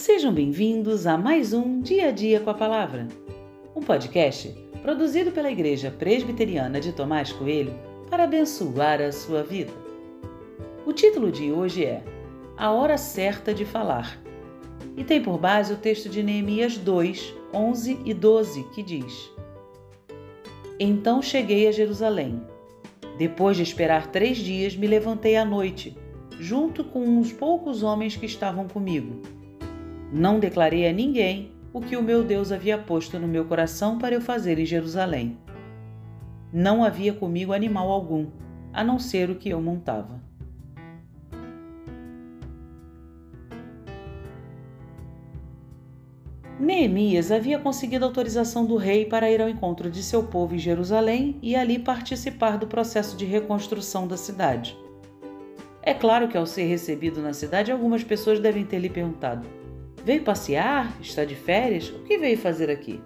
Sejam bem-vindos a mais um Dia a Dia com a Palavra, um podcast produzido pela Igreja Presbiteriana de Tomás Coelho para abençoar a sua vida. O título de hoje é A Hora Certa de Falar e tem por base o texto de Neemias 2, 11 e 12, que diz: Então cheguei a Jerusalém. Depois de esperar três dias, me levantei à noite, junto com uns poucos homens que estavam comigo não declarei a ninguém o que o meu Deus havia posto no meu coração para eu fazer em Jerusalém. Não havia comigo animal algum, a não ser o que eu montava. Neemias havia conseguido autorização do rei para ir ao encontro de seu povo em Jerusalém e ali participar do processo de reconstrução da cidade. É claro que, ao ser recebido na cidade, algumas pessoas devem ter lhe perguntado: Veio passear? Está de férias? O que veio fazer aqui?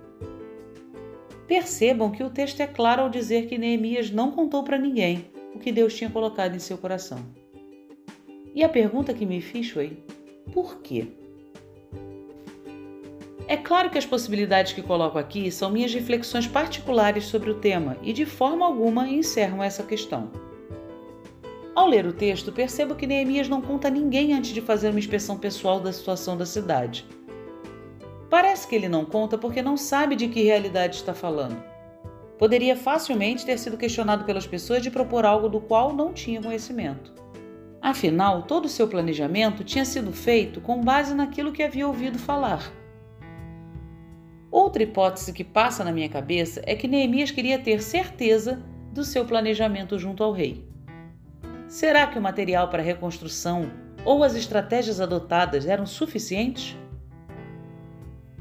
Percebam que o texto é claro ao dizer que Neemias não contou para ninguém o que Deus tinha colocado em seu coração. E a pergunta que me fiz foi: por quê? É claro que as possibilidades que coloco aqui são minhas reflexões particulares sobre o tema e de forma alguma encerram essa questão. Ao ler o texto, percebo que Neemias não conta a ninguém antes de fazer uma inspeção pessoal da situação da cidade. Parece que ele não conta porque não sabe de que realidade está falando. Poderia facilmente ter sido questionado pelas pessoas de propor algo do qual não tinha conhecimento. Afinal, todo o seu planejamento tinha sido feito com base naquilo que havia ouvido falar. Outra hipótese que passa na minha cabeça é que Neemias queria ter certeza do seu planejamento junto ao rei. Será que o material para reconstrução ou as estratégias adotadas eram suficientes?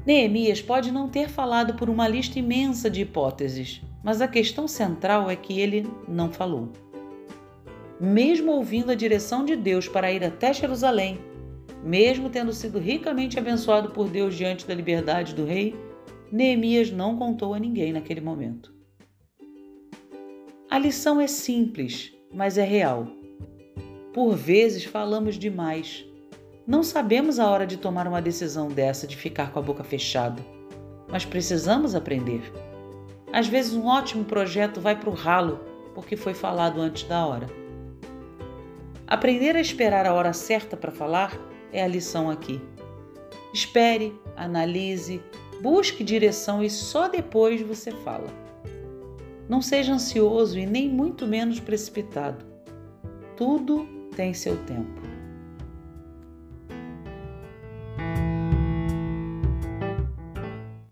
Neemias pode não ter falado por uma lista imensa de hipóteses, mas a questão central é que ele não falou. Mesmo ouvindo a direção de Deus para ir até Jerusalém, mesmo tendo sido ricamente abençoado por Deus diante da liberdade do rei, Neemias não contou a ninguém naquele momento. A lição é simples, mas é real. Por vezes falamos demais. Não sabemos a hora de tomar uma decisão dessa de ficar com a boca fechada, mas precisamos aprender. Às vezes, um ótimo projeto vai para o ralo porque foi falado antes da hora. Aprender a esperar a hora certa para falar é a lição aqui. Espere, analise, busque direção e só depois você fala. Não seja ansioso e nem muito menos precipitado. Tudo tem seu tempo.